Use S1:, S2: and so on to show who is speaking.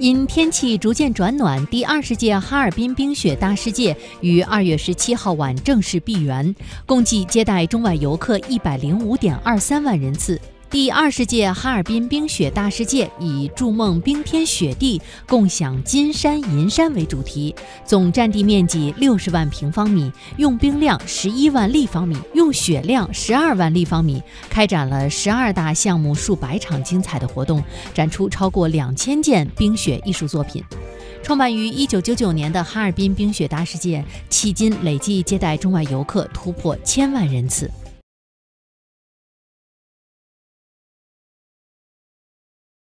S1: 因天气逐渐转暖，第二十届哈尔滨冰雪大世界于二月十七号晚正式闭园，共计接待中外游客一百零五点二三万人次。第二十届哈尔滨冰雪大世界以“筑梦冰天雪地，共享金山银山”为主题，总占地面积六十万平方米，用冰量十一万立方米，用雪量十二万立方米，开展了十二大项目、数百场精彩的活动，展出超过两千件冰雪艺术作品。创办于一九九九年的哈尔滨冰雪大世界，迄今累计接待中外游客突破千万人次。